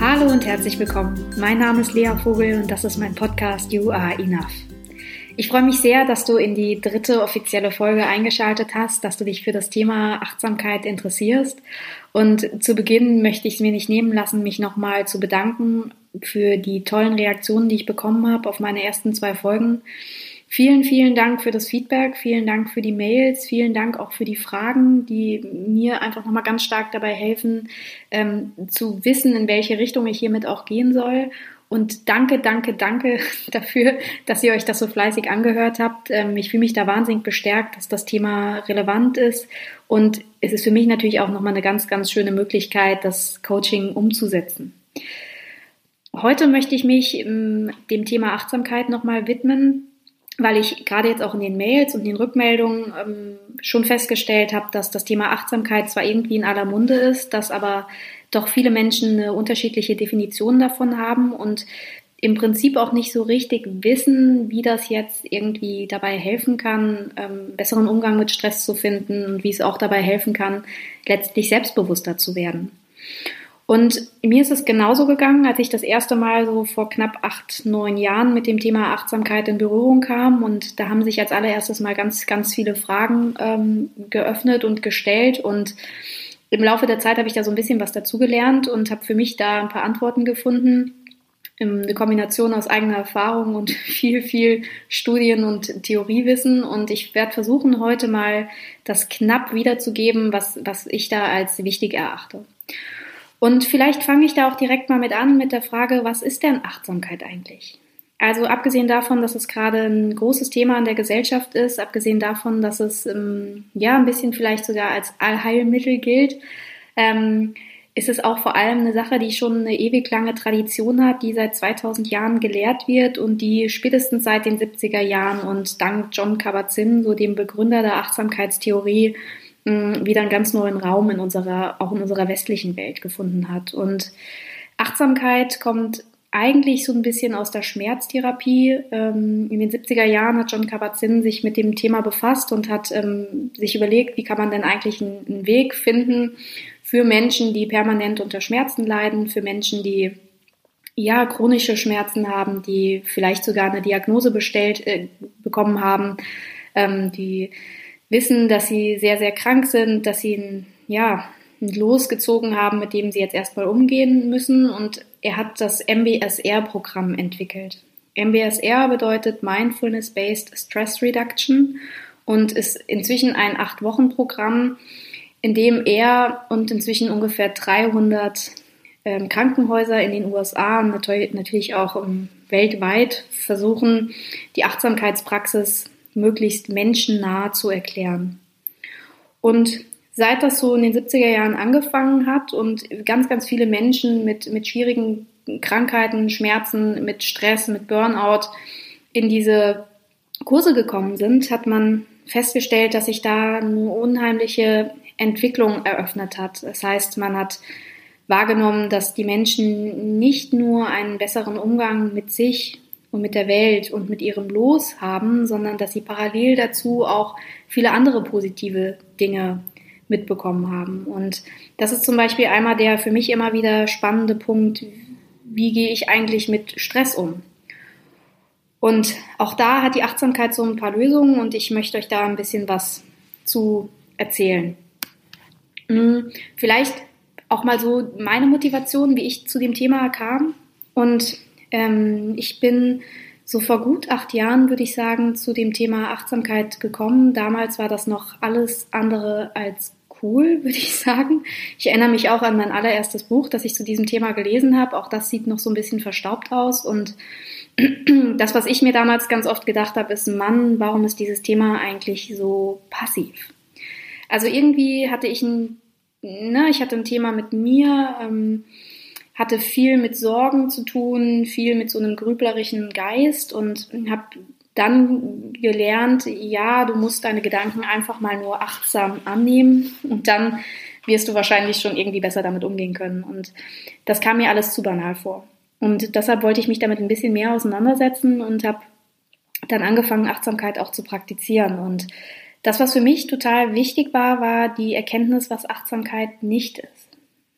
Hallo und herzlich willkommen. Mein Name ist Lea Vogel und das ist mein Podcast You Are Enough. Ich freue mich sehr, dass du in die dritte offizielle Folge eingeschaltet hast, dass du dich für das Thema Achtsamkeit interessierst. Und zu Beginn möchte ich es mir nicht nehmen lassen, mich nochmal zu bedanken für die tollen Reaktionen, die ich bekommen habe auf meine ersten zwei Folgen. Vielen, vielen Dank für das Feedback, vielen Dank für die Mails, vielen Dank auch für die Fragen, die mir einfach nochmal ganz stark dabei helfen, ähm, zu wissen, in welche Richtung ich hiermit auch gehen soll. Und danke, danke, danke dafür, dass ihr euch das so fleißig angehört habt. Ähm, ich fühle mich da wahnsinnig bestärkt, dass das Thema relevant ist. Und es ist für mich natürlich auch nochmal eine ganz, ganz schöne Möglichkeit, das Coaching umzusetzen. Heute möchte ich mich ähm, dem Thema Achtsamkeit nochmal widmen weil ich gerade jetzt auch in den Mails und den Rückmeldungen ähm, schon festgestellt habe, dass das Thema Achtsamkeit zwar irgendwie in aller Munde ist, dass aber doch viele Menschen eine unterschiedliche Definition davon haben und im Prinzip auch nicht so richtig wissen, wie das jetzt irgendwie dabei helfen kann, ähm, besseren Umgang mit Stress zu finden und wie es auch dabei helfen kann, letztlich selbstbewusster zu werden. Und mir ist es genauso gegangen, als ich das erste Mal so vor knapp acht, neun Jahren mit dem Thema Achtsamkeit in Berührung kam. Und da haben sich als allererstes mal ganz, ganz viele Fragen ähm, geöffnet und gestellt. Und im Laufe der Zeit habe ich da so ein bisschen was dazugelernt und habe für mich da ein paar Antworten gefunden. Eine Kombination aus eigener Erfahrung und viel, viel Studien und Theoriewissen. Und ich werde versuchen, heute mal das knapp wiederzugeben, was, was ich da als wichtig erachte. Und vielleicht fange ich da auch direkt mal mit an mit der Frage, was ist denn Achtsamkeit eigentlich? Also abgesehen davon, dass es gerade ein großes Thema in der Gesellschaft ist, abgesehen davon, dass es ähm, ja ein bisschen vielleicht sogar als Allheilmittel gilt, ähm, ist es auch vor allem eine Sache, die schon eine ewig lange Tradition hat, die seit 2000 Jahren gelehrt wird und die spätestens seit den 70er Jahren und dank John Kabat-Zinn, so dem Begründer der Achtsamkeitstheorie, wieder einen ganz neuen Raum in unserer, auch in unserer westlichen Welt gefunden hat. Und Achtsamkeit kommt eigentlich so ein bisschen aus der Schmerztherapie. Ähm, in den 70er Jahren hat John Kabat-Zinn sich mit dem Thema befasst und hat ähm, sich überlegt, wie kann man denn eigentlich einen Weg finden für Menschen, die permanent unter Schmerzen leiden, für Menschen, die ja chronische Schmerzen haben, die vielleicht sogar eine Diagnose bestellt äh, bekommen haben, ähm, die wissen, dass sie sehr, sehr krank sind, dass sie ein, ja, ein losgezogen haben, mit dem sie jetzt erstmal umgehen müssen. Und er hat das MBSR-Programm entwickelt. MBSR bedeutet Mindfulness-Based Stress Reduction und ist inzwischen ein Acht-Wochen-Programm, in dem er und inzwischen ungefähr 300 ähm, Krankenhäuser in den USA und natürlich auch ähm, weltweit versuchen, die Achtsamkeitspraxis möglichst menschennah zu erklären. Und seit das so in den 70er Jahren angefangen hat und ganz, ganz viele Menschen mit, mit schwierigen Krankheiten, Schmerzen, mit Stress, mit Burnout in diese Kurse gekommen sind, hat man festgestellt, dass sich da eine unheimliche Entwicklung eröffnet hat. Das heißt, man hat wahrgenommen, dass die Menschen nicht nur einen besseren Umgang mit sich und mit der Welt und mit ihrem Los haben, sondern dass sie parallel dazu auch viele andere positive Dinge mitbekommen haben. Und das ist zum Beispiel einmal der für mich immer wieder spannende Punkt, wie gehe ich eigentlich mit Stress um? Und auch da hat die Achtsamkeit so ein paar Lösungen und ich möchte euch da ein bisschen was zu erzählen. Hm, vielleicht auch mal so meine Motivation, wie ich zu dem Thema kam. Und ähm, ich bin so vor gut acht Jahren, würde ich sagen, zu dem Thema Achtsamkeit gekommen. Damals war das noch alles andere als cool, würde ich sagen. Ich erinnere mich auch an mein allererstes Buch, das ich zu diesem Thema gelesen habe. Auch das sieht noch so ein bisschen verstaubt aus. Und das, was ich mir damals ganz oft gedacht habe, ist, Mann, warum ist dieses Thema eigentlich so passiv? Also irgendwie hatte ich ein, ne, ich hatte ein Thema mit mir, ähm, hatte viel mit Sorgen zu tun, viel mit so einem grüblerischen Geist und habe dann gelernt, ja, du musst deine Gedanken einfach mal nur achtsam annehmen und dann wirst du wahrscheinlich schon irgendwie besser damit umgehen können. Und das kam mir alles zu banal vor. Und deshalb wollte ich mich damit ein bisschen mehr auseinandersetzen und habe dann angefangen, Achtsamkeit auch zu praktizieren. Und das, was für mich total wichtig war, war die Erkenntnis, was Achtsamkeit nicht ist.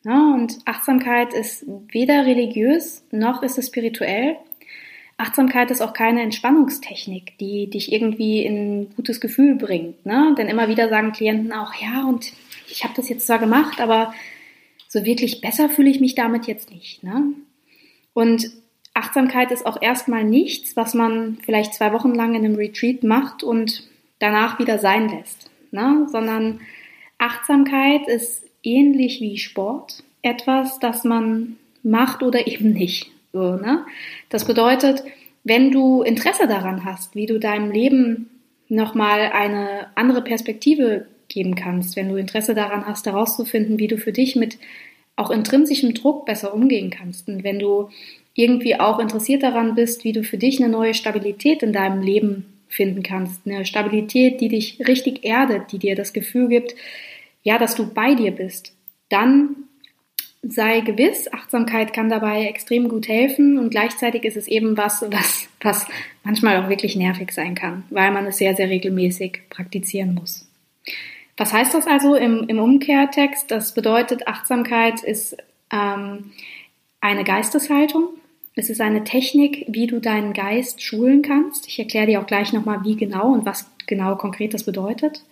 Ja, und Achtsamkeit ist weder religiös noch ist es spirituell. Achtsamkeit ist auch keine Entspannungstechnik, die dich irgendwie in ein gutes Gefühl bringt. Ne? Denn immer wieder sagen Klienten auch, ja, und ich habe das jetzt zwar gemacht, aber so wirklich besser fühle ich mich damit jetzt nicht. Ne? Und Achtsamkeit ist auch erstmal nichts, was man vielleicht zwei Wochen lang in einem Retreat macht und danach wieder sein lässt, ne? sondern Achtsamkeit ist ähnlich wie Sport etwas, das man macht oder eben nicht. So, ne? Das bedeutet, wenn du Interesse daran hast, wie du deinem Leben nochmal eine andere Perspektive geben kannst, wenn du Interesse daran hast, herauszufinden, wie du für dich mit auch intrinsischem Druck besser umgehen kannst und wenn du irgendwie auch interessiert daran bist, wie du für dich eine neue Stabilität in deinem Leben finden kannst. Eine Stabilität, die dich richtig erdet, die dir das Gefühl gibt, ja, dass du bei dir bist. Dann sei gewiss, Achtsamkeit kann dabei extrem gut helfen und gleichzeitig ist es eben was, was, was manchmal auch wirklich nervig sein kann, weil man es sehr, sehr regelmäßig praktizieren muss. Was heißt das also im, im Umkehrtext? Das bedeutet, Achtsamkeit ist ähm, eine Geisteshaltung, es ist eine Technik, wie du deinen Geist schulen kannst. Ich erkläre dir auch gleich nochmal, wie genau und was genau konkret das bedeutet.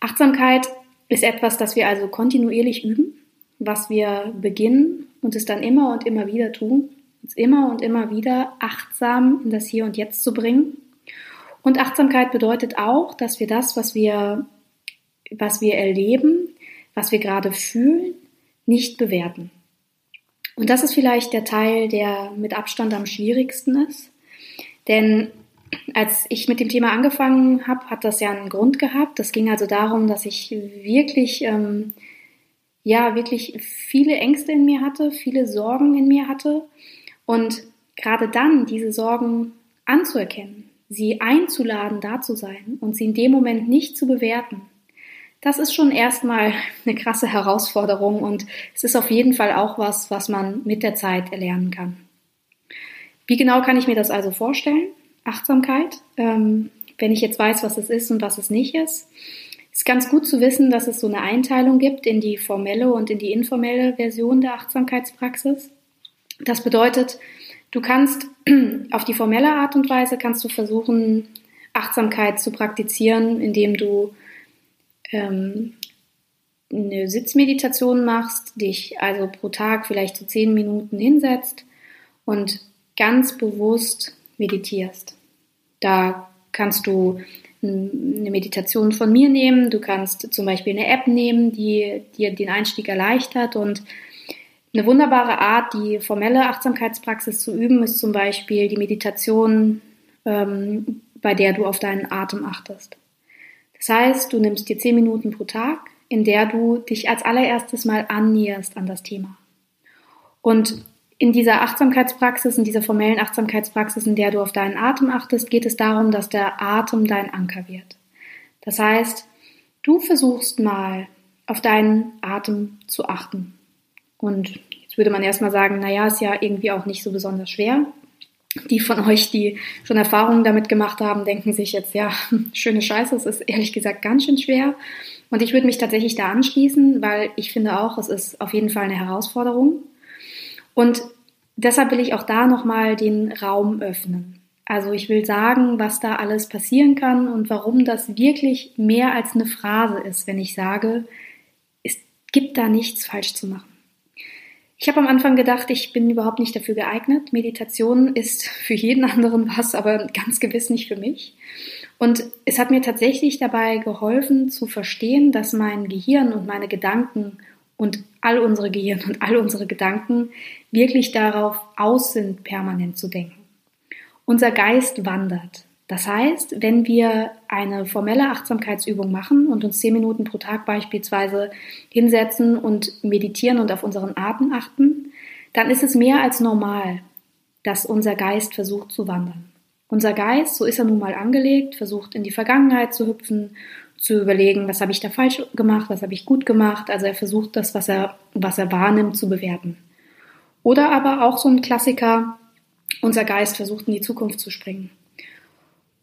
Achtsamkeit ist etwas, das wir also kontinuierlich üben, was wir beginnen und es dann immer und immer wieder tun, uns immer und immer wieder achtsam in das Hier und Jetzt zu bringen. Und Achtsamkeit bedeutet auch, dass wir das, was wir, was wir erleben, was wir gerade fühlen, nicht bewerten. Und das ist vielleicht der Teil, der mit Abstand am schwierigsten ist. Denn als ich mit dem Thema angefangen habe, hat das ja einen Grund gehabt. Das ging also darum, dass ich wirklich, ähm, ja, wirklich viele Ängste in mir hatte, viele Sorgen in mir hatte. Und gerade dann diese Sorgen anzuerkennen, sie einzuladen, da zu sein und sie in dem Moment nicht zu bewerten, das ist schon erstmal eine krasse Herausforderung und es ist auf jeden Fall auch was, was man mit der Zeit erlernen kann. Wie genau kann ich mir das also vorstellen? Achtsamkeit, ähm, wenn ich jetzt weiß, was es ist und was es nicht ist. Ist ganz gut zu wissen, dass es so eine Einteilung gibt in die formelle und in die informelle Version der Achtsamkeitspraxis. Das bedeutet, du kannst auf die formelle Art und Weise kannst du versuchen, Achtsamkeit zu praktizieren, indem du ähm, eine Sitzmeditation machst, dich also pro Tag vielleicht so zehn Minuten hinsetzt und ganz bewusst meditierst. Da kannst du eine Meditation von mir nehmen, du kannst zum Beispiel eine App nehmen, die dir den Einstieg erleichtert und eine wunderbare Art, die formelle Achtsamkeitspraxis zu üben, ist zum Beispiel die Meditation, ähm, bei der du auf deinen Atem achtest. Das heißt, du nimmst dir zehn Minuten pro Tag, in der du dich als allererstes mal annäherst an das Thema. Und in dieser Achtsamkeitspraxis, in dieser formellen Achtsamkeitspraxis, in der du auf deinen Atem achtest, geht es darum, dass der Atem dein Anker wird. Das heißt, du versuchst mal auf deinen Atem zu achten. Und jetzt würde man erstmal sagen, naja, ist ja irgendwie auch nicht so besonders schwer. Die von euch, die schon Erfahrungen damit gemacht haben, denken sich jetzt, ja, schöne Scheiße, es ist ehrlich gesagt ganz schön schwer. Und ich würde mich tatsächlich da anschließen, weil ich finde auch, es ist auf jeden Fall eine Herausforderung. Und deshalb will ich auch da nochmal den Raum öffnen. Also ich will sagen, was da alles passieren kann und warum das wirklich mehr als eine Phrase ist, wenn ich sage, es gibt da nichts falsch zu machen. Ich habe am Anfang gedacht, ich bin überhaupt nicht dafür geeignet. Meditation ist für jeden anderen was, aber ganz gewiss nicht für mich. Und es hat mir tatsächlich dabei geholfen zu verstehen, dass mein Gehirn und meine Gedanken und all unsere Gehirn und all unsere Gedanken wirklich darauf aus sind, permanent zu denken. Unser Geist wandert. Das heißt, wenn wir eine formelle Achtsamkeitsübung machen und uns zehn Minuten pro Tag beispielsweise hinsetzen und meditieren und auf unseren Atem achten, dann ist es mehr als normal, dass unser Geist versucht zu wandern. Unser Geist, so ist er nun mal angelegt, versucht in die Vergangenheit zu hüpfen, zu überlegen, was habe ich da falsch gemacht, was habe ich gut gemacht. Also er versucht das, was er, was er wahrnimmt, zu bewerten. Oder aber auch so ein Klassiker, unser Geist versucht in die Zukunft zu springen.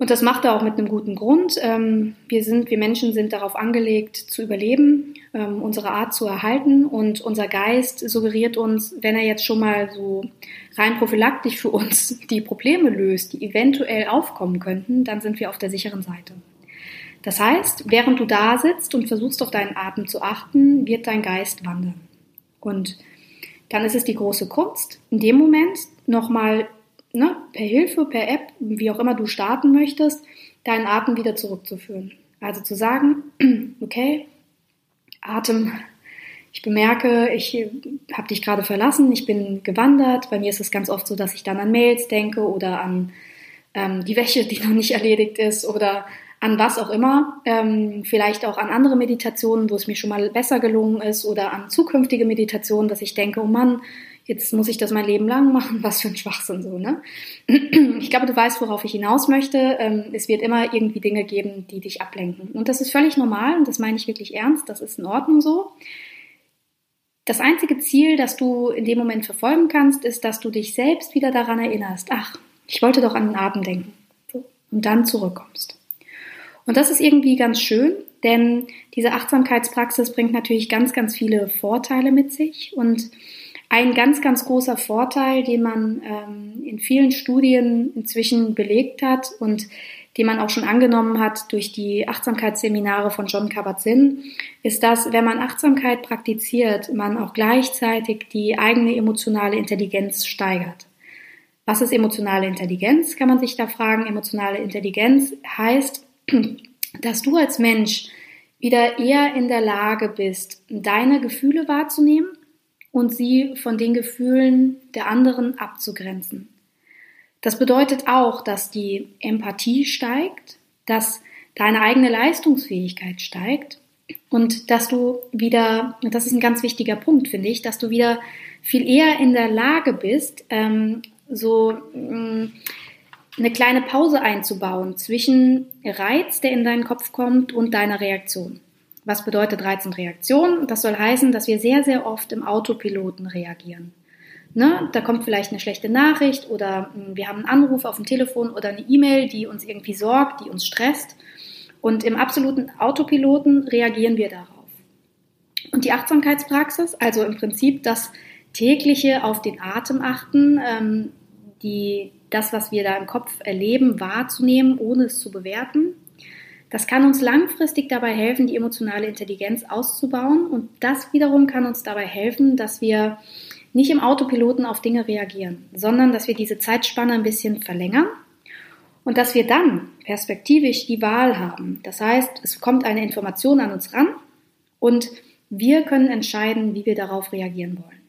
Und das macht er auch mit einem guten Grund. Ähm, wir sind, wir Menschen sind darauf angelegt, zu überleben, ähm, unsere Art zu erhalten und unser Geist suggeriert uns, wenn er jetzt schon mal so rein prophylaktisch für uns die Probleme löst, die eventuell aufkommen könnten, dann sind wir auf der sicheren Seite. Das heißt, während du da sitzt und versuchst auf deinen Atem zu achten, wird dein Geist wandern. Und dann ist es die große Kunst, in dem Moment nochmal ne, per Hilfe, per App, wie auch immer du starten möchtest, deinen Atem wieder zurückzuführen. Also zu sagen, okay, Atem, ich bemerke, ich habe dich gerade verlassen, ich bin gewandert. Bei mir ist es ganz oft so, dass ich dann an Mails denke oder an ähm, die Wäsche, die noch nicht erledigt ist oder an was auch immer, ähm, vielleicht auch an andere Meditationen, wo es mir schon mal besser gelungen ist oder an zukünftige Meditationen, dass ich denke, oh Mann, jetzt muss ich das mein Leben lang machen, was für ein Schwachsinn so, ne? Ich glaube, du weißt, worauf ich hinaus möchte. Ähm, es wird immer irgendwie Dinge geben, die dich ablenken. Und das ist völlig normal und das meine ich wirklich ernst, das ist in Ordnung so. Das einzige Ziel, das du in dem Moment verfolgen kannst, ist, dass du dich selbst wieder daran erinnerst, ach, ich wollte doch an den Atem denken. Und dann zurückkommst. Und das ist irgendwie ganz schön, denn diese Achtsamkeitspraxis bringt natürlich ganz, ganz viele Vorteile mit sich. Und ein ganz, ganz großer Vorteil, den man ähm, in vielen Studien inzwischen belegt hat und den man auch schon angenommen hat durch die Achtsamkeitsseminare von John Kabat-Zinn, ist, dass wenn man Achtsamkeit praktiziert, man auch gleichzeitig die eigene emotionale Intelligenz steigert. Was ist emotionale Intelligenz, kann man sich da fragen. Emotionale Intelligenz heißt, dass du als Mensch wieder eher in der Lage bist, deine Gefühle wahrzunehmen und sie von den Gefühlen der anderen abzugrenzen. Das bedeutet auch, dass die Empathie steigt, dass deine eigene Leistungsfähigkeit steigt und dass du wieder, das ist ein ganz wichtiger Punkt, finde ich, dass du wieder viel eher in der Lage bist, ähm, so mh, mm, eine kleine Pause einzubauen zwischen Reiz, der in deinen Kopf kommt, und deiner Reaktion. Was bedeutet Reiz und Reaktion? Das soll heißen, dass wir sehr, sehr oft im Autopiloten reagieren. Ne? Da kommt vielleicht eine schlechte Nachricht oder hm, wir haben einen Anruf auf dem Telefon oder eine E-Mail, die uns irgendwie sorgt, die uns stresst. Und im absoluten Autopiloten reagieren wir darauf. Und die Achtsamkeitspraxis, also im Prinzip das tägliche auf den Atem achten, ähm, die, das, was wir da im Kopf erleben, wahrzunehmen, ohne es zu bewerten. Das kann uns langfristig dabei helfen, die emotionale Intelligenz auszubauen und das wiederum kann uns dabei helfen, dass wir nicht im Autopiloten auf Dinge reagieren, sondern dass wir diese Zeitspanne ein bisschen verlängern und dass wir dann perspektivisch die Wahl haben. Das heißt, es kommt eine Information an uns ran und wir können entscheiden, wie wir darauf reagieren wollen.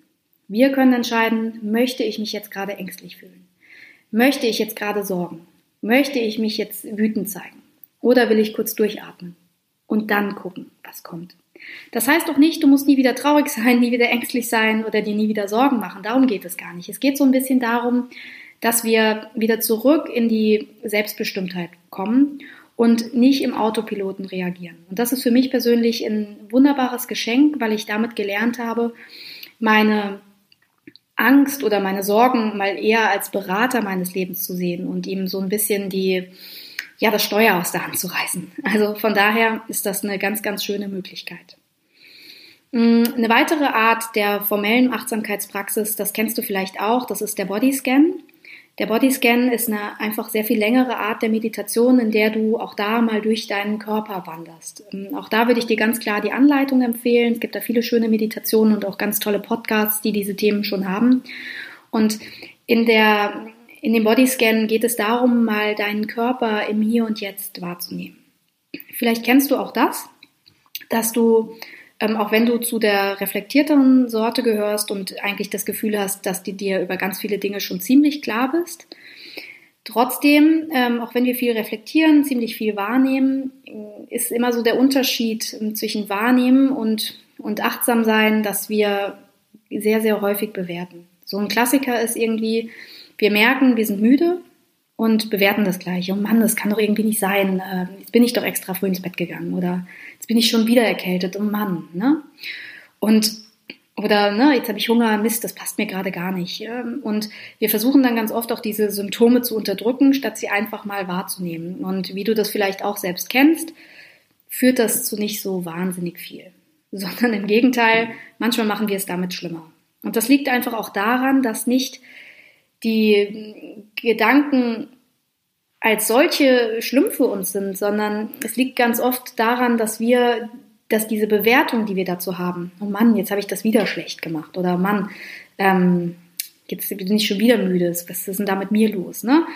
Wir können entscheiden, möchte ich mich jetzt gerade ängstlich fühlen? Möchte ich jetzt gerade sorgen? Möchte ich mich jetzt wütend zeigen? Oder will ich kurz durchatmen und dann gucken, was kommt? Das heißt doch nicht, du musst nie wieder traurig sein, nie wieder ängstlich sein oder dir nie wieder Sorgen machen. Darum geht es gar nicht. Es geht so ein bisschen darum, dass wir wieder zurück in die Selbstbestimmtheit kommen und nicht im Autopiloten reagieren. Und das ist für mich persönlich ein wunderbares Geschenk, weil ich damit gelernt habe, meine Angst oder meine Sorgen mal eher als Berater meines Lebens zu sehen und ihm so ein bisschen die, ja, das Steuer aus der Hand zu reißen. Also von daher ist das eine ganz, ganz schöne Möglichkeit. Mm, eine weitere Art der formellen Achtsamkeitspraxis, das kennst du vielleicht auch, das ist der Bodyscan. Der Bodyscan ist eine einfach sehr viel längere Art der Meditation, in der du auch da mal durch deinen Körper wanderst. Ähm, auch da würde ich dir ganz klar die Anleitung empfehlen. Es gibt da viele schöne Meditationen und auch ganz tolle Podcasts, die diese Themen schon haben. Und in der, in dem Bodyscan geht es darum, mal deinen Körper im Hier und Jetzt wahrzunehmen. Vielleicht kennst du auch das, dass du ähm, auch wenn du zu der reflektierteren Sorte gehörst und eigentlich das Gefühl hast, dass du dir über ganz viele Dinge schon ziemlich klar bist. Trotzdem, ähm, auch wenn wir viel reflektieren, ziemlich viel wahrnehmen, äh, ist immer so der Unterschied ähm, zwischen wahrnehmen und, und achtsam sein, dass wir sehr, sehr häufig bewerten. So ein Klassiker ist irgendwie, wir merken, wir sind müde und bewerten das gleich. Oh Mann, das kann doch irgendwie nicht sein. Ähm, jetzt bin ich doch extra früh ins Bett gegangen oder jetzt bin ich schon wieder erkältet. Oh Mann. Ne? Und Oder ne, jetzt habe ich Hunger, Mist, das passt mir gerade gar nicht. Und wir versuchen dann ganz oft auch diese Symptome zu unterdrücken, statt sie einfach mal wahrzunehmen. Und wie du das vielleicht auch selbst kennst, führt das zu nicht so wahnsinnig viel. Sondern im Gegenteil, manchmal machen wir es damit schlimmer. Und das liegt einfach auch daran, dass nicht die Gedanken als solche schlimm für uns sind, sondern es liegt ganz oft daran, dass wir dass diese Bewertung, die wir dazu haben, oh Mann, jetzt habe ich das wieder schlecht gemacht oder Mann, ähm, jetzt bin ich schon wieder müde, was ist denn da mit mir los, ne?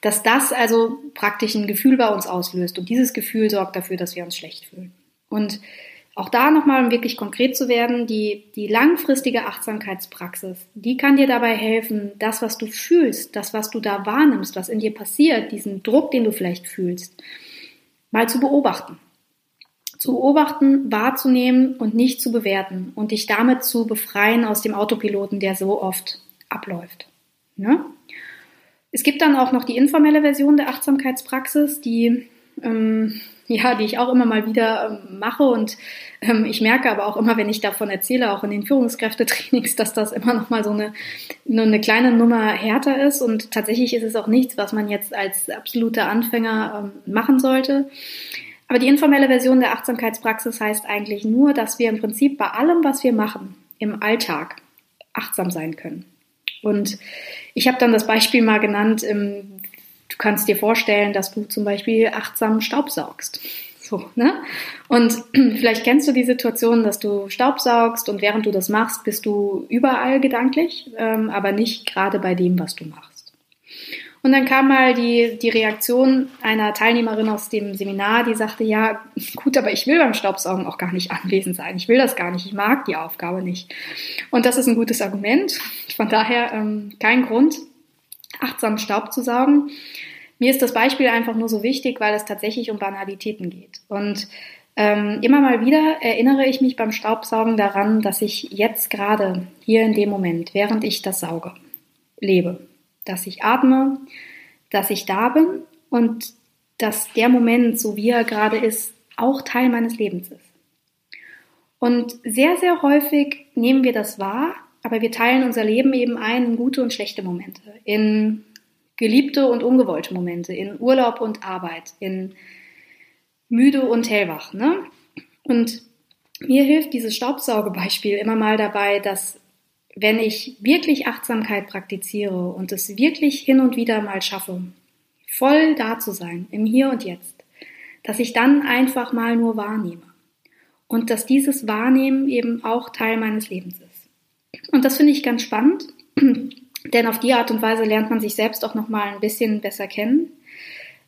Dass das also praktisch ein Gefühl bei uns auslöst und dieses Gefühl sorgt dafür, dass wir uns schlecht fühlen. Und auch da nochmal, um wirklich konkret zu werden, die, die langfristige Achtsamkeitspraxis, die kann dir dabei helfen, das, was du fühlst, das, was du da wahrnimmst, was in dir passiert, diesen Druck, den du vielleicht fühlst, mal zu beobachten zu beobachten, wahrzunehmen und nicht zu bewerten und dich damit zu befreien aus dem Autopiloten, der so oft abläuft. Ne? Es gibt dann auch noch die informelle Version der Achtsamkeitspraxis, die ähm, ja, die ich auch immer mal wieder ähm, mache und ähm, ich merke aber auch immer, wenn ich davon erzähle, auch in den Führungskräftetrainings, dass das immer noch mal so eine, nur eine kleine Nummer härter ist und tatsächlich ist es auch nichts, was man jetzt als absoluter Anfänger ähm, machen sollte. Aber die informelle Version der Achtsamkeitspraxis heißt eigentlich nur, dass wir im Prinzip bei allem, was wir machen, im Alltag achtsam sein können. Und ich habe dann das Beispiel mal genannt, du kannst dir vorstellen, dass du zum Beispiel achtsam Staubsaugst. So, ne? Und vielleicht kennst du die Situation, dass du Staubsaugst und während du das machst, bist du überall gedanklich, ähm, aber nicht gerade bei dem, was du machst. Und dann kam mal die, die Reaktion einer Teilnehmerin aus dem Seminar, die sagte, ja, gut, aber ich will beim Staubsaugen auch gar nicht anwesend sein. Ich will das gar nicht. Ich mag die Aufgabe nicht. Und das ist ein gutes Argument. Von daher ähm, kein Grund, achtsam Staub zu saugen. Mir ist das Beispiel einfach nur so wichtig, weil es tatsächlich um Banalitäten geht. Und ähm, immer mal wieder erinnere ich mich beim Staubsaugen daran, dass ich jetzt gerade hier in dem Moment, während ich das sauge, lebe dass ich atme, dass ich da bin und dass der Moment, so wie er gerade ist, auch Teil meines Lebens ist. Und sehr, sehr häufig nehmen wir das wahr, aber wir teilen unser Leben eben ein in gute und schlechte Momente, in geliebte und ungewollte Momente, in Urlaub und Arbeit, in müde und hellwach. Ne? Und mir hilft dieses Staubsaugebeispiel immer mal dabei, dass wenn ich wirklich Achtsamkeit praktiziere und es wirklich hin und wieder mal schaffe, voll da zu sein, im Hier und Jetzt, dass ich dann einfach mal nur wahrnehme und dass dieses Wahrnehmen eben auch Teil meines Lebens ist. Und das finde ich ganz spannend, denn auf die Art und Weise lernt man sich selbst auch noch mal ein bisschen besser kennen.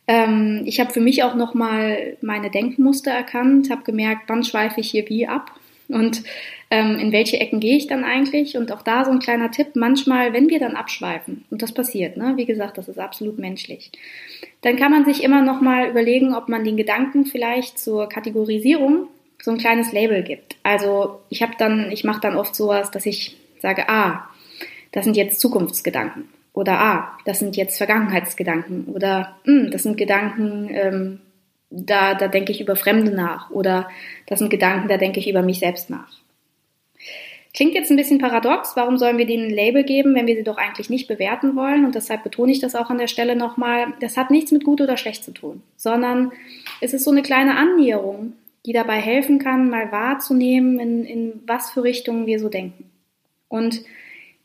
Ähm, ich habe für mich auch noch mal meine Denkmuster erkannt, habe gemerkt, wann schweife ich hier wie ab und ähm, in welche Ecken gehe ich dann eigentlich? Und auch da so ein kleiner Tipp, manchmal, wenn wir dann abschweifen, und das passiert, ne? wie gesagt, das ist absolut menschlich, dann kann man sich immer noch mal überlegen, ob man den Gedanken vielleicht zur Kategorisierung so ein kleines Label gibt. Also ich habe dann, ich mache dann oft sowas, dass ich sage, ah, das sind jetzt Zukunftsgedanken oder ah, das sind jetzt Vergangenheitsgedanken oder hm, das sind Gedanken, ähm, da, da denke ich über Fremde nach oder das sind Gedanken, da denke ich über mich selbst nach. Klingt jetzt ein bisschen paradox, warum sollen wir denen ein Label geben, wenn wir sie doch eigentlich nicht bewerten wollen? Und deshalb betone ich das auch an der Stelle nochmal. Das hat nichts mit gut oder schlecht zu tun, sondern es ist so eine kleine Annäherung, die dabei helfen kann, mal wahrzunehmen, in, in was für Richtungen wir so denken. Und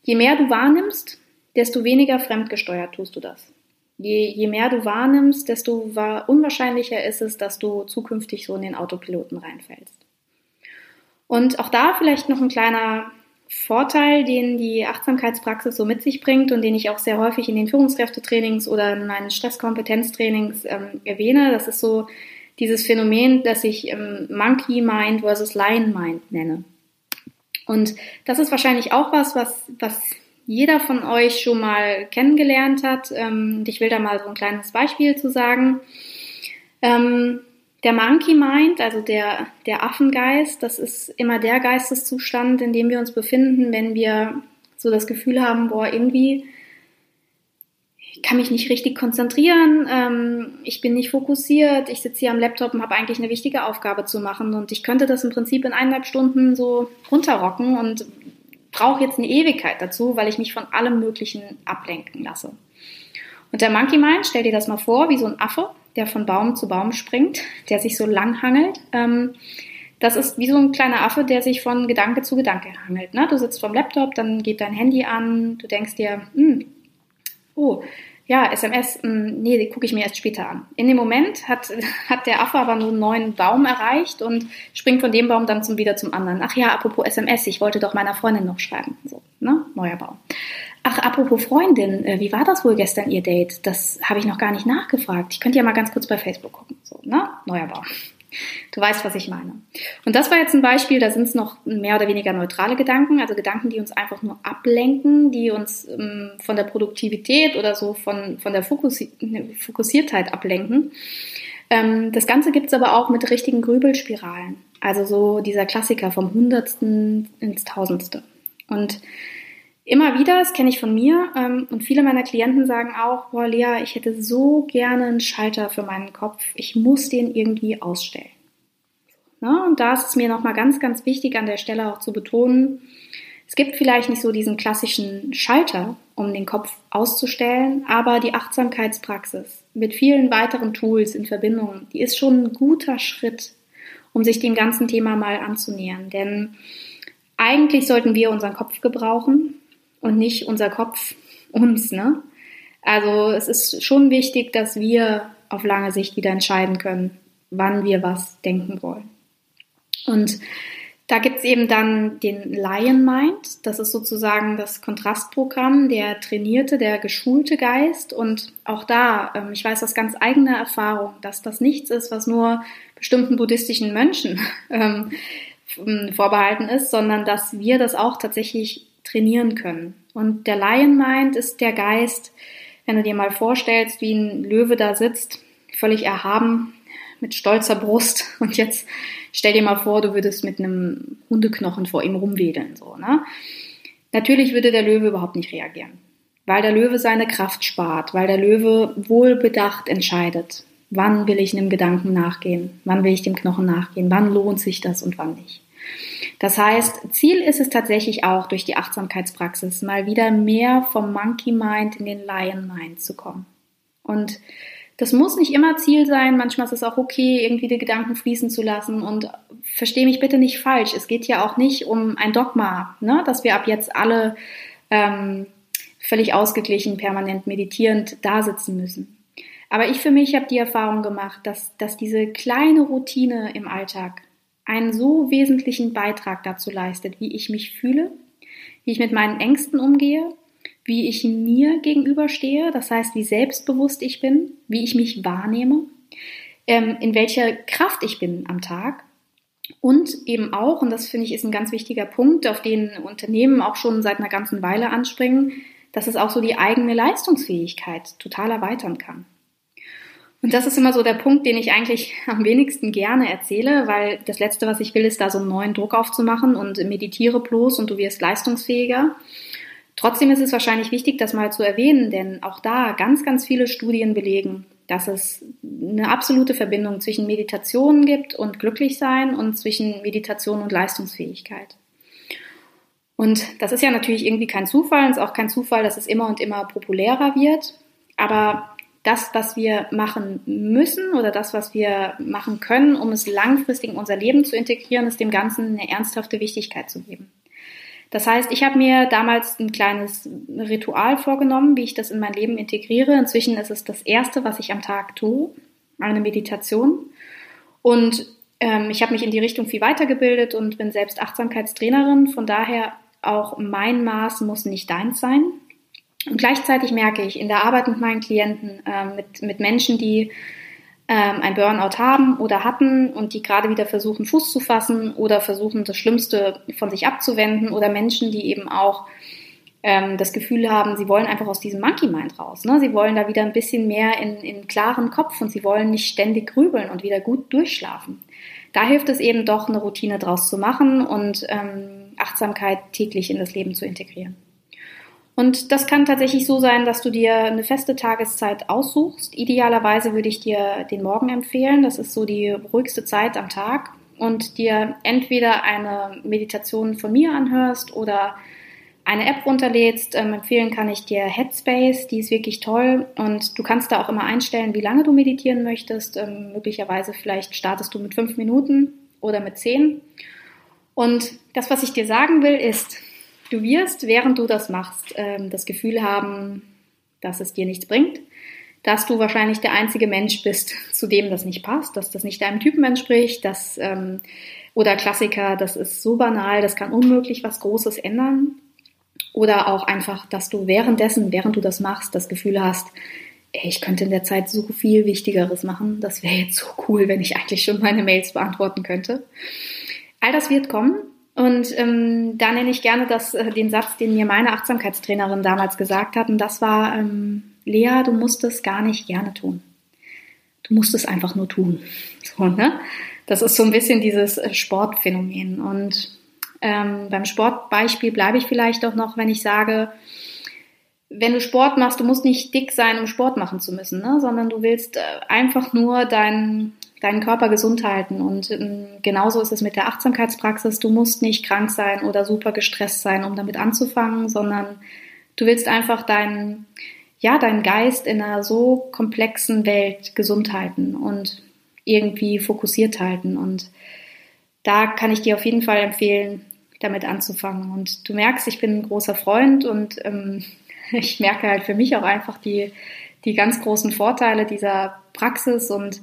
je mehr du wahrnimmst, desto weniger fremdgesteuert tust du das. Je, je mehr du wahrnimmst, desto unwahrscheinlicher ist es, dass du zukünftig so in den Autopiloten reinfällst. Und auch da vielleicht noch ein kleiner Vorteil, den die Achtsamkeitspraxis so mit sich bringt und den ich auch sehr häufig in den Führungskräftetrainings oder in meinen Stresskompetenztrainings ähm, erwähne. Das ist so dieses Phänomen, das ich ähm, Monkey Mind versus Lion Mind nenne. Und das ist wahrscheinlich auch was, was, was jeder von euch schon mal kennengelernt hat. Ähm, ich will da mal so ein kleines Beispiel zu sagen. Ähm, der Monkey Mind, also der, der Affengeist, das ist immer der Geisteszustand, in dem wir uns befinden, wenn wir so das Gefühl haben, boah, irgendwie ich kann mich nicht richtig konzentrieren, ähm, ich bin nicht fokussiert, ich sitze hier am Laptop und habe eigentlich eine wichtige Aufgabe zu machen und ich könnte das im Prinzip in eineinhalb Stunden so runterrocken und brauche jetzt eine Ewigkeit dazu, weil ich mich von allem Möglichen ablenken lasse. Und der Monkey Mind, stell dir das mal vor, wie so ein Affe, der von Baum zu Baum springt, der sich so lang hangelt. Ähm, das ist wie so ein kleiner Affe, der sich von Gedanke zu Gedanke hangelt. Ne? Du sitzt vorm Laptop, dann geht dein Handy an, du denkst dir, hm, oh, ja, SMS, hm, nee, die gucke ich mir erst später an. In dem Moment hat, hat der Affe aber nur einen neuen Baum erreicht und springt von dem Baum dann zum, wieder zum anderen. Ach ja, apropos SMS, ich wollte doch meiner Freundin noch schreiben. So, ne? Neuer Baum. Ach, apropos Freundin, äh, wie war das wohl gestern, Ihr Date? Das habe ich noch gar nicht nachgefragt. Ich könnte ja mal ganz kurz bei Facebook gucken. So, ne? Neuer Baum. Du weißt, was ich meine. Und das war jetzt ein Beispiel, da sind es noch mehr oder weniger neutrale Gedanken, also Gedanken, die uns einfach nur ablenken, die uns ähm, von der Produktivität oder so von, von der Fokussi Fokussiertheit ablenken. Ähm, das Ganze gibt es aber auch mit richtigen Grübelspiralen. Also so dieser Klassiker vom Hundertsten ins Tausendste. Und immer wieder, das kenne ich von mir ähm, und viele meiner Klienten sagen auch, boah Lea, ich hätte so gerne einen Schalter für meinen Kopf, ich muss den irgendwie ausstellen. Na, und da ist es mir nochmal ganz, ganz wichtig an der Stelle auch zu betonen, es gibt vielleicht nicht so diesen klassischen Schalter, um den Kopf auszustellen, aber die Achtsamkeitspraxis mit vielen weiteren Tools in Verbindung, die ist schon ein guter Schritt, um sich dem ganzen Thema mal anzunähern. Denn eigentlich sollten wir unseren Kopf gebrauchen, und nicht unser Kopf uns. Ne? Also es ist schon wichtig, dass wir auf lange Sicht wieder entscheiden können, wann wir was denken wollen. Und da gibt es eben dann den Lion Mind. Das ist sozusagen das Kontrastprogramm, der trainierte, der geschulte Geist. Und auch da, ähm, ich weiß aus ganz eigener Erfahrung, dass das nichts ist, was nur bestimmten buddhistischen Mönchen ähm, vorbehalten ist, sondern dass wir das auch tatsächlich trainieren können. Und der Lion Mind ist der Geist, wenn du dir mal vorstellst, wie ein Löwe da sitzt, völlig erhaben, mit stolzer Brust. Und jetzt stell dir mal vor, du würdest mit einem Hundeknochen vor ihm rumwedeln, so, ne? Natürlich würde der Löwe überhaupt nicht reagieren, weil der Löwe seine Kraft spart, weil der Löwe wohlbedacht entscheidet, wann will ich einem Gedanken nachgehen, wann will ich dem Knochen nachgehen, wann lohnt sich das und wann nicht. Das heißt, Ziel ist es tatsächlich auch durch die Achtsamkeitspraxis mal wieder mehr vom Monkey Mind in den Lion Mind zu kommen. Und das muss nicht immer Ziel sein. Manchmal ist es auch okay, irgendwie die Gedanken fließen zu lassen. Und verstehe mich bitte nicht falsch. Es geht ja auch nicht um ein Dogma, ne? dass wir ab jetzt alle ähm, völlig ausgeglichen, permanent meditierend da sitzen müssen. Aber ich für mich habe die Erfahrung gemacht, dass, dass diese kleine Routine im Alltag einen so wesentlichen Beitrag dazu leistet, wie ich mich fühle, wie ich mit meinen Ängsten umgehe, wie ich mir gegenüberstehe, das heißt, wie selbstbewusst ich bin, wie ich mich wahrnehme, ähm, in welcher Kraft ich bin am Tag und eben auch, und das finde ich ist ein ganz wichtiger Punkt, auf den Unternehmen auch schon seit einer ganzen Weile anspringen, dass es auch so die eigene Leistungsfähigkeit total erweitern kann. Und das ist immer so der Punkt, den ich eigentlich am wenigsten gerne erzähle, weil das Letzte, was ich will, ist da so einen neuen Druck aufzumachen und meditiere bloß und du wirst leistungsfähiger. Trotzdem ist es wahrscheinlich wichtig, das mal zu erwähnen, denn auch da ganz, ganz viele Studien belegen, dass es eine absolute Verbindung zwischen Meditation gibt und Glücklichsein und zwischen Meditation und Leistungsfähigkeit. Und das ist ja natürlich irgendwie kein Zufall, es ist auch kein Zufall, dass es immer und immer populärer wird. Aber das, was wir machen müssen oder das, was wir machen können, um es langfristig in unser Leben zu integrieren, ist dem Ganzen eine ernsthafte Wichtigkeit zu geben. Das heißt, ich habe mir damals ein kleines Ritual vorgenommen, wie ich das in mein Leben integriere. Inzwischen ist es das erste, was ich am Tag tue, eine Meditation. Und ähm, ich habe mich in die Richtung viel weitergebildet und bin selbst Achtsamkeitstrainerin. Von daher auch mein Maß muss nicht deins sein. Und gleichzeitig merke ich in der Arbeit mit meinen Klienten, äh, mit, mit Menschen, die ähm, ein Burnout haben oder hatten und die gerade wieder versuchen, Fuß zu fassen oder versuchen, das Schlimmste von sich abzuwenden oder Menschen, die eben auch ähm, das Gefühl haben, sie wollen einfach aus diesem Monkey Mind raus. Ne? Sie wollen da wieder ein bisschen mehr in, in klaren Kopf und sie wollen nicht ständig grübeln und wieder gut durchschlafen. Da hilft es eben doch, eine Routine draus zu machen und ähm, Achtsamkeit täglich in das Leben zu integrieren. Und das kann tatsächlich so sein, dass du dir eine feste Tageszeit aussuchst. Idealerweise würde ich dir den Morgen empfehlen. Das ist so die ruhigste Zeit am Tag. Und dir entweder eine Meditation von mir anhörst oder eine App runterlädst, ähm, empfehlen kann ich dir Headspace, die ist wirklich toll und du kannst da auch immer einstellen, wie lange du meditieren möchtest. Ähm, möglicherweise vielleicht startest du mit fünf Minuten oder mit zehn. Und das, was ich dir sagen will, ist, du wirst, während du das machst, ähm, das Gefühl haben, dass es dir nichts bringt, dass du wahrscheinlich der einzige Mensch bist, zu dem das nicht passt, dass das nicht deinem Typen entspricht, dass, ähm, oder Klassiker, das ist so banal, das kann unmöglich was Großes ändern. Oder auch einfach, dass du währenddessen, während du das machst, das Gefühl hast, ey, ich könnte in der Zeit so viel Wichtigeres machen. Das wäre jetzt so cool, wenn ich eigentlich schon meine Mails beantworten könnte. All das wird kommen. Und ähm, da nenne ich gerne das, äh, den Satz, den mir meine Achtsamkeitstrainerin damals gesagt hat. Und das war, ähm, Lea, du musst es gar nicht gerne tun. Du musst es einfach nur tun. So, ne? Das ist so ein bisschen dieses äh, Sportphänomen. Und ähm, beim Sportbeispiel bleibe ich vielleicht auch noch, wenn ich sage, wenn du Sport machst, du musst nicht dick sein, um Sport machen zu müssen, ne? sondern du willst äh, einfach nur deinen deinen Körper gesund halten. Und ähm, genauso ist es mit der Achtsamkeitspraxis. Du musst nicht krank sein oder super gestresst sein, um damit anzufangen, sondern du willst einfach deinen, ja, deinen Geist in einer so komplexen Welt gesund halten und irgendwie fokussiert halten. Und da kann ich dir auf jeden Fall empfehlen, damit anzufangen. Und du merkst, ich bin ein großer Freund und ähm, ich merke halt für mich auch einfach die, die ganz großen Vorteile dieser Praxis und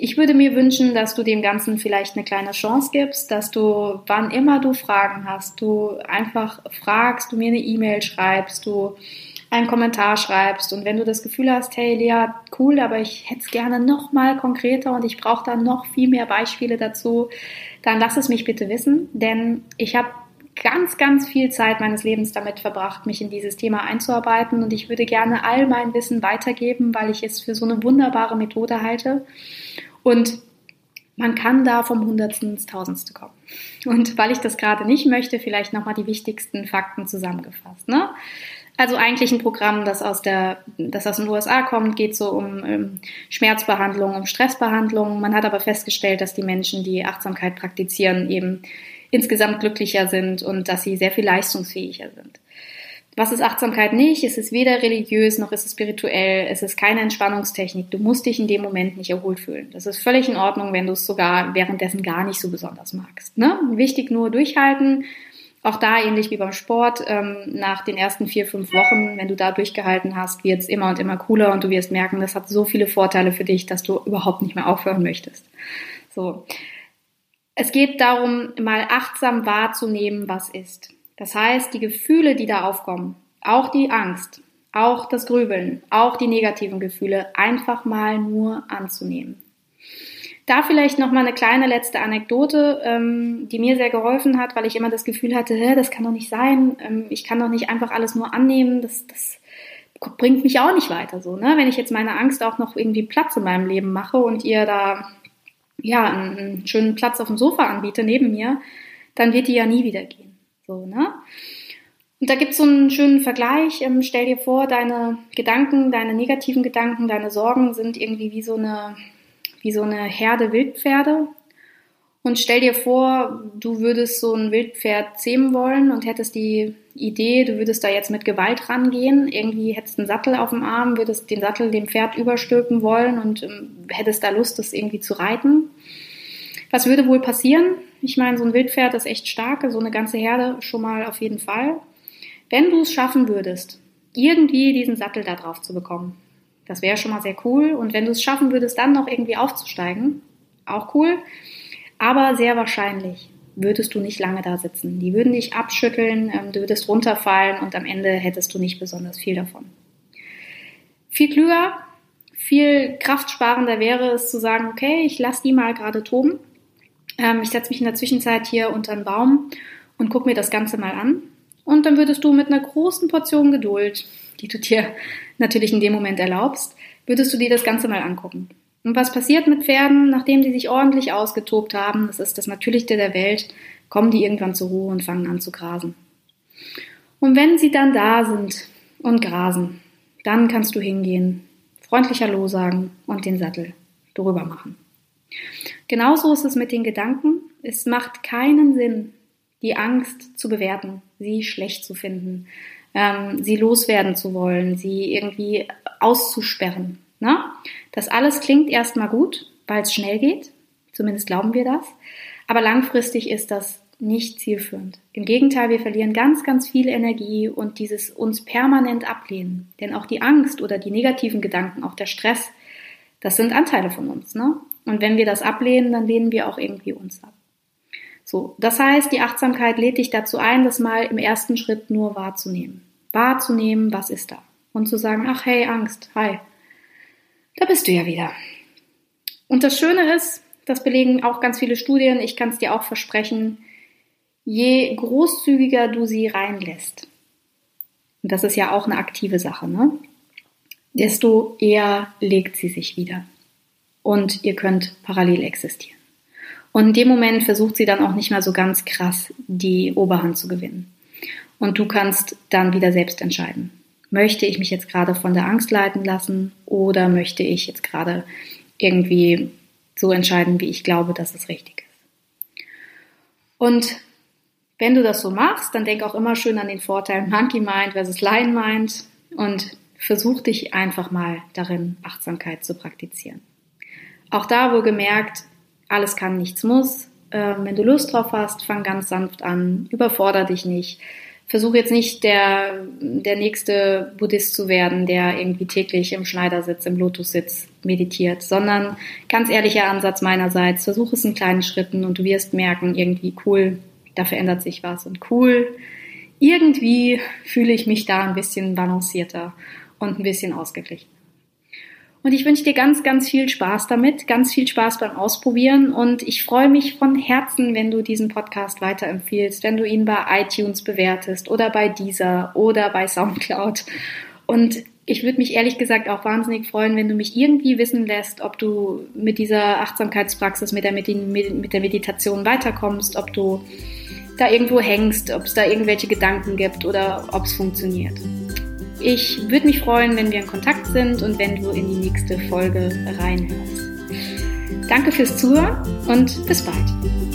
ich würde mir wünschen, dass du dem Ganzen vielleicht eine kleine Chance gibst, dass du, wann immer du Fragen hast, du einfach fragst, du mir eine E-Mail schreibst, du einen Kommentar schreibst. Und wenn du das Gefühl hast, hey Lea, cool, aber ich hätte es gerne noch mal konkreter und ich brauche da noch viel mehr Beispiele dazu, dann lass es mich bitte wissen, denn ich habe ganz, ganz viel Zeit meines Lebens damit verbracht, mich in dieses Thema einzuarbeiten. Und ich würde gerne all mein Wissen weitergeben, weil ich es für so eine wunderbare Methode halte und man kann da vom Hundertsten ins Tausendste kommen. Und weil ich das gerade nicht möchte, vielleicht nochmal die wichtigsten Fakten zusammengefasst. Ne? Also eigentlich ein Programm, das aus, der, das aus den USA kommt, geht so um, um Schmerzbehandlung, um Stressbehandlung. Man hat aber festgestellt, dass die Menschen, die Achtsamkeit praktizieren, eben insgesamt glücklicher sind und dass sie sehr viel leistungsfähiger sind. Was ist Achtsamkeit nicht? Es ist weder religiös noch ist es spirituell. Es ist keine Entspannungstechnik. Du musst dich in dem Moment nicht erholt fühlen. Das ist völlig in Ordnung, wenn du es sogar währenddessen gar nicht so besonders magst. Ne? Wichtig nur durchhalten. Auch da ähnlich wie beim Sport. Ähm, nach den ersten vier, fünf Wochen, wenn du da durchgehalten hast, wird es immer und immer cooler und du wirst merken, das hat so viele Vorteile für dich, dass du überhaupt nicht mehr aufhören möchtest. So. Es geht darum, mal achtsam wahrzunehmen, was ist. Das heißt, die Gefühle, die da aufkommen, auch die Angst, auch das Grübeln, auch die negativen Gefühle, einfach mal nur anzunehmen. Da vielleicht noch mal eine kleine letzte Anekdote, ähm, die mir sehr geholfen hat, weil ich immer das Gefühl hatte, das kann doch nicht sein, ähm, ich kann doch nicht einfach alles nur annehmen, das, das bringt mich auch nicht weiter so. Ne? Wenn ich jetzt meine Angst auch noch irgendwie Platz in meinem Leben mache und ihr da ja einen schönen Platz auf dem Sofa anbiete neben mir, dann wird die ja nie wieder gehen. So, ne? Und da gibt es so einen schönen Vergleich. Ähm, stell dir vor, deine Gedanken, deine negativen Gedanken, deine Sorgen sind irgendwie wie so eine, wie so eine Herde Wildpferde. Und stell dir vor, du würdest so ein Wildpferd zähmen wollen und hättest die Idee, du würdest da jetzt mit Gewalt rangehen. Irgendwie hättest einen Sattel auf dem Arm, würdest den Sattel dem Pferd überstülpen wollen und ähm, hättest da Lust, das irgendwie zu reiten. Was würde wohl passieren? Ich meine, so ein Wildpferd ist echt stark, so eine ganze Herde schon mal auf jeden Fall. Wenn du es schaffen würdest, irgendwie diesen Sattel da drauf zu bekommen, das wäre schon mal sehr cool. Und wenn du es schaffen würdest, dann noch irgendwie aufzusteigen, auch cool. Aber sehr wahrscheinlich würdest du nicht lange da sitzen. Die würden dich abschütteln, ähm, du würdest runterfallen und am Ende hättest du nicht besonders viel davon. Viel klüger, viel kraftsparender wäre es zu sagen, okay, ich lasse die mal gerade toben ähm, ich setze mich in der Zwischenzeit hier unter einen Baum und gucke mir das Ganze mal an. Und dann würdest du mit einer großen Portion Geduld, die du dir natürlich in dem Moment erlaubst, würdest du dir das Ganze mal angucken. Und was passiert mit Pferden, nachdem sie sich ordentlich ausgetobt haben, das ist das Natürlichste der Welt, kommen die irgendwann zur Ruhe und fangen an zu grasen. Und wenn sie dann da sind und grasen, dann kannst du hingehen, freundlicher Hallo sagen und den Sattel drüber machen. Genauso ist es mit den Gedanken. Es macht keinen Sinn, die Angst zu bewerten, sie schlecht zu finden, ähm, sie loswerden zu wollen, sie irgendwie auszusperren. Ne? Das alles klingt erstmal gut, weil es schnell geht, zumindest glauben wir das, aber langfristig ist das nicht zielführend. Im Gegenteil, wir verlieren ganz, ganz viel Energie und dieses uns permanent ablehnen. Denn auch die Angst oder die negativen Gedanken, auch der Stress, das sind Anteile von uns. Ne? Und wenn wir das ablehnen, dann lehnen wir auch irgendwie uns ab. So, das heißt, die Achtsamkeit lädt dich dazu ein, das mal im ersten Schritt nur wahrzunehmen. Wahrzunehmen, was ist da? Und zu sagen, ach hey, Angst, hi, da bist du ja wieder. Und das Schöne ist, das belegen auch ganz viele Studien, ich kann es dir auch versprechen, je großzügiger du sie reinlässt, und das ist ja auch eine aktive Sache, ne? desto eher legt sie sich wieder. Und ihr könnt parallel existieren. Und in dem Moment versucht sie dann auch nicht mehr so ganz krass die Oberhand zu gewinnen. Und du kannst dann wieder selbst entscheiden. Möchte ich mich jetzt gerade von der Angst leiten lassen oder möchte ich jetzt gerade irgendwie so entscheiden, wie ich glaube, dass es richtig ist? Und wenn du das so machst, dann denk auch immer schön an den Vorteil Monkey Mind versus Lion Mind und versuch dich einfach mal darin, Achtsamkeit zu praktizieren. Auch da wohl gemerkt, alles kann, nichts muss. Ähm, wenn du Lust drauf hast, fang ganz sanft an, überforder dich nicht. Versuch jetzt nicht der, der nächste Buddhist zu werden, der irgendwie täglich im Schneidersitz, im Lotussitz meditiert, sondern ganz ehrlicher Ansatz meinerseits, versuch es in kleinen Schritten und du wirst merken, irgendwie cool, da verändert sich was und cool. Irgendwie fühle ich mich da ein bisschen balancierter und ein bisschen ausgeglichen. Und ich wünsche dir ganz, ganz viel Spaß damit, ganz viel Spaß beim Ausprobieren. Und ich freue mich von Herzen, wenn du diesen Podcast weiterempfiehlst, wenn du ihn bei iTunes bewertest oder bei Deezer oder bei Soundcloud. Und ich würde mich ehrlich gesagt auch wahnsinnig freuen, wenn du mich irgendwie wissen lässt, ob du mit dieser Achtsamkeitspraxis, mit der, mit der Meditation weiterkommst, ob du da irgendwo hängst, ob es da irgendwelche Gedanken gibt oder ob es funktioniert. Ich würde mich freuen, wenn wir in Kontakt sind und wenn du in die nächste Folge reinhörst. Danke fürs Zuhören und bis bald.